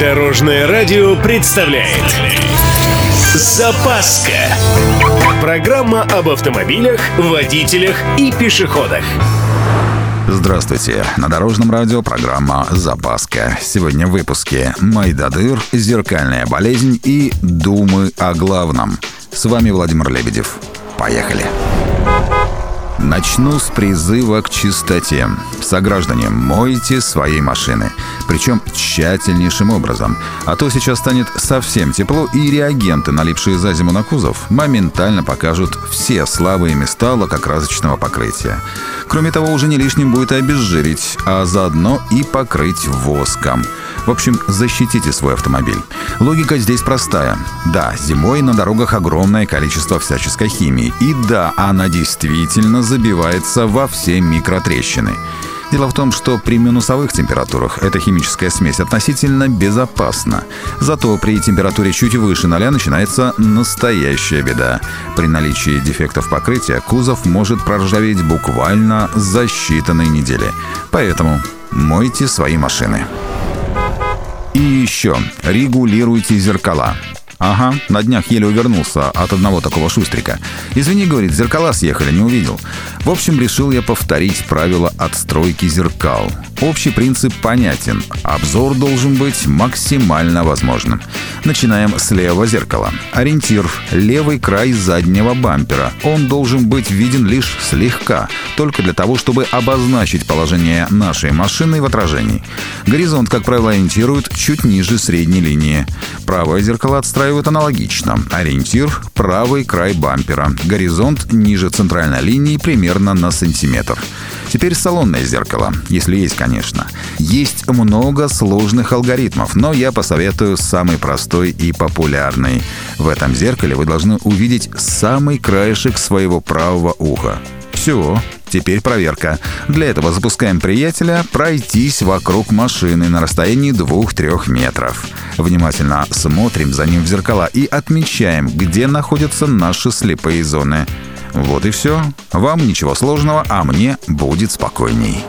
Дорожное радио представляет Запаска Программа об автомобилях, водителях и пешеходах Здравствуйте! На Дорожном радио программа «Запаска». Сегодня в выпуске «Майдадыр», «Зеркальная болезнь» и «Думы о главном». С вами Владимир Лебедев. Поехали! Начну с призыва к чистоте. Сограждане, мойте свои машины. Причем тщательнейшим образом. А то сейчас станет совсем тепло, и реагенты, налипшие за зиму на кузов, моментально покажут все слабые места лакокрасочного покрытия. Кроме того, уже не лишним будет обезжирить, а заодно и покрыть воском. В общем, защитите свой автомобиль. Логика здесь простая. Да, зимой на дорогах огромное количество всяческой химии. И да, она действительно забивается во все микротрещины. Дело в том, что при минусовых температурах эта химическая смесь относительно безопасна. Зато при температуре чуть выше ноля начинается настоящая беда. При наличии дефектов покрытия кузов может проржаветь буквально за считанные недели. Поэтому мойте свои машины. И еще, регулируйте зеркала. Ага, на днях еле увернулся от одного такого шустрика. Извини, говорит, зеркала съехали, не увидел. В общем, решил я повторить правила отстройки зеркал. Общий принцип понятен. Обзор должен быть максимально возможным. Начинаем с левого зеркала. Ориентир – левый край заднего бампера. Он должен быть виден лишь слегка, только для того, чтобы обозначить положение нашей машины в отражении. Горизонт, как правило, ориентируют чуть ниже средней линии. Правое зеркало отстраивают аналогично. Ориентир – правый край бампера. Горизонт ниже центральной линии примерно на сантиметр. Теперь салонное зеркало, если есть, конечно. Есть много сложных алгоритмов, но я посоветую самый простой и популярный. В этом зеркале вы должны увидеть самый краешек своего правого уха. Все, Теперь проверка. Для этого запускаем приятеля пройтись вокруг машины на расстоянии 2-3 метров. Внимательно смотрим за ним в зеркала и отмечаем, где находятся наши слепые зоны. Вот и все. Вам ничего сложного, а мне будет спокойней.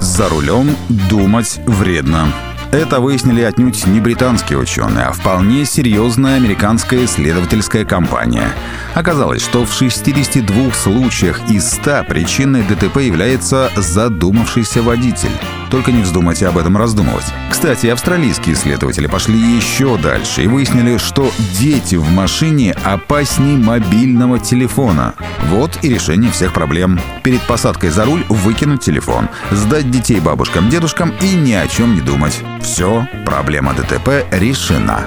За рулем думать вредно. Это выяснили отнюдь не британские ученые, а вполне серьезная американская исследовательская компания. Оказалось, что в 62 случаях из 100 причиной ДТП является задумавшийся водитель. Только не вздумайте об этом раздумывать. Кстати, австралийские исследователи пошли еще дальше и выяснили, что дети в машине опаснее мобильного телефона. Вот и решение всех проблем. Перед посадкой за руль выкинуть телефон, сдать детей бабушкам, дедушкам и ни о чем не думать. Все, проблема ДТП решена.